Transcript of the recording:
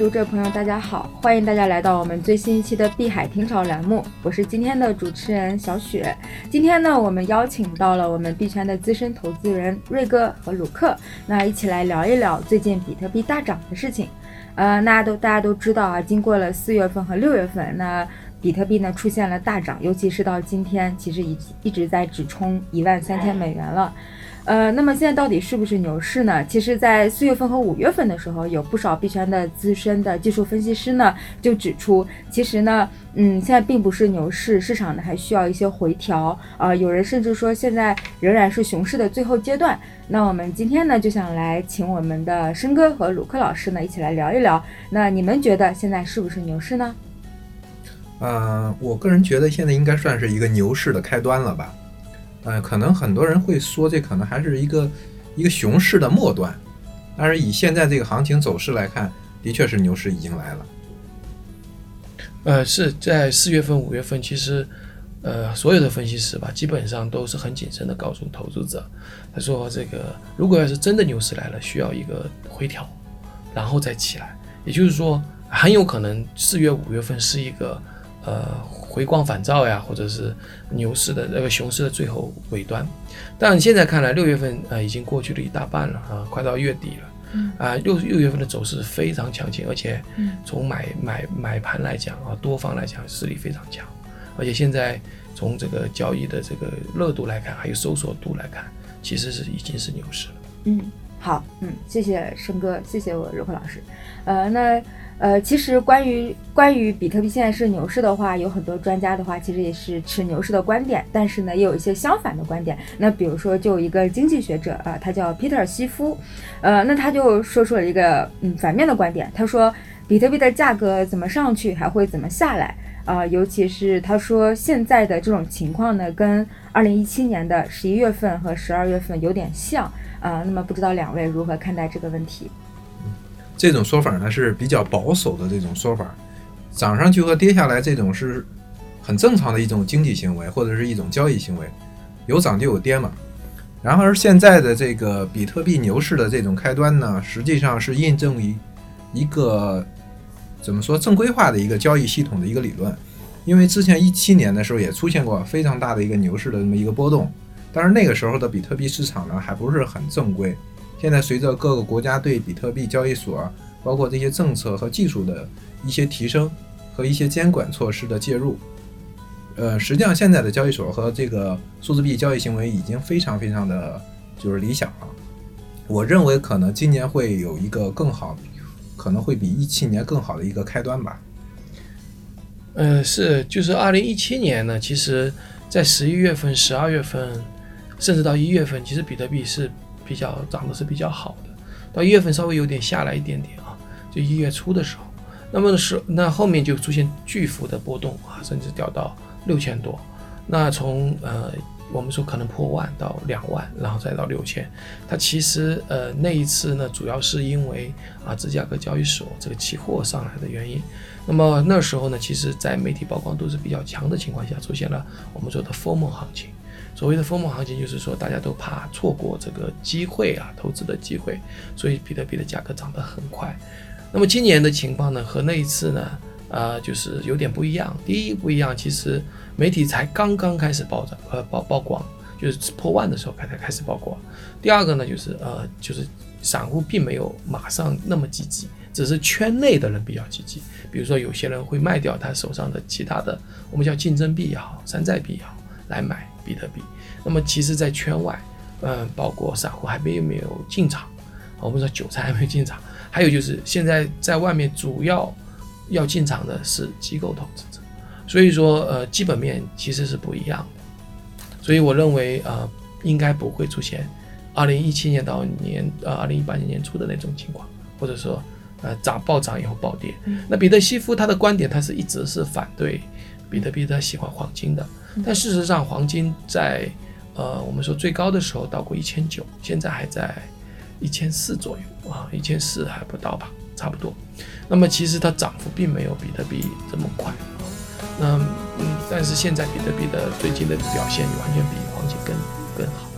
读者朋友，大家好，欢迎大家来到我们最新一期的碧海听潮栏目，我是今天的主持人小雪。今天呢，我们邀请到了我们币圈的资深投资人瑞哥和鲁克，那一起来聊一聊最近比特币大涨的事情。呃，那都大家都知道啊，经过了四月份和六月份，那比特币呢出现了大涨，尤其是到今天，其实一一直在直冲一万三千美元了。呃，那么现在到底是不是牛市呢？其实，在四月份和五月份的时候，有不少币圈的资深的技术分析师呢，就指出，其实呢，嗯，现在并不是牛市，市场呢还需要一些回调。啊，有人甚至说，现在仍然是熊市的最后阶段。那我们今天呢，就想来请我们的申哥和鲁克老师呢，一起来聊一聊。那你们觉得现在是不是牛市呢？呃，我个人觉得现在应该算是一个牛市的开端了吧。呃，可能很多人会说，这可能还是一个一个熊市的末端，但是以现在这个行情走势来看，的确是牛市已经来了。呃，是在四月份、五月份，其实呃，所有的分析师吧，基本上都是很谨慎的告诉投资者，他说这个如果要是真的牛市来了，需要一个回调，然后再起来，也就是说，很有可能四月、五月份是一个呃。回光返照呀，或者是牛市的那个熊市的最后尾端，但现在看来，六月份啊已经过去了一大半了啊，快到月底了。嗯啊，六六月份的走势非常强劲，而且从买买买盘来讲啊，多方来讲实力非常强，而且现在从这个交易的这个热度来看，还有搜索度来看，其实是已经是牛市了。嗯，好，嗯，谢谢申哥，谢谢我柔慧老师。呃，那。呃，其实关于关于比特币现在是牛市的话，有很多专家的话，其实也是持牛市的观点，但是呢，也有一些相反的观点。那比如说，就一个经济学者啊，他叫 Peter 西夫，呃，那他就说出了一个嗯反面的观点，他说比特币的价格怎么上去，还会怎么下来啊？尤其是他说现在的这种情况呢，跟二零一七年的十一月份和十二月份有点像啊。那么不知道两位如何看待这个问题？这种说法呢是比较保守的这种说法，涨上去和跌下来这种是很正常的一种经济行为或者是一种交易行为，有涨就有跌嘛。然而现在的这个比特币牛市的这种开端呢，实际上是印证于一个怎么说正规化的一个交易系统的一个理论。因为之前一七年的时候也出现过非常大的一个牛市的这么一个波动，但是那个时候的比特币市场呢还不是很正规。现在随着各个国家对比特币交易所，包括这些政策和技术的一些提升和一些监管措施的介入，呃，实际上现在的交易所和这个数字币交易行为已经非常非常的就是理想了。我认为可能今年会有一个更好，可能会比一七年更好的一个开端吧。呃，是，就是二零一七年呢，其实在十一月份、十二月份，甚至到一月份，其实比特币是。比较涨的是比较好的，到一月份稍微有点下来一点点啊，就一月初的时候，那么是那后面就出现巨幅的波动啊，甚至掉到六千多，那从呃我们说可能破万到两万，然后再到六千，它其实呃那一次呢，主要是因为啊芝加哥交易所这个期货上来的原因，那么那时候呢，其实在媒体曝光度是比较强的情况下，出现了我们说的 formal 行情。所谓的疯魔行情，就是说大家都怕错过这个机会啊，投资的机会，所以比特币的价格涨得很快。那么今年的情况呢，和那一次呢，呃，就是有点不一样。第一不一样，其实媒体才刚刚开始爆涨，呃，曝曝光，就是破万的时候才开始曝光。第二个呢，就是呃，就是散户并没有马上那么积极，只是圈内的人比较积极。比如说有些人会卖掉他手上的其他的，我们叫竞争币也好，山寨币也好，来买。比特币，那么其实，在圈外，嗯，包括散户还没有没有进场，我们说韭菜还没有进场，还有就是现在在外面主要要进场的是机构投资者，所以说，呃，基本面其实是不一样的，所以我认为，呃，应该不会出现二零一七年到年，呃，二零一八年年初的那种情况，或者说，呃，涨暴涨以后暴跌。那彼得西夫他的观点，他是一直是反对比特币，他喜欢黄金的。但事实上，黄金在呃，我们说最高的时候到过一千九，现在还在一千四左右啊，一千四还不到吧，差不多。那么其实它涨幅并没有比特币这么快啊。那嗯，但是现在比特币的最近的表现完全比黄金更更好。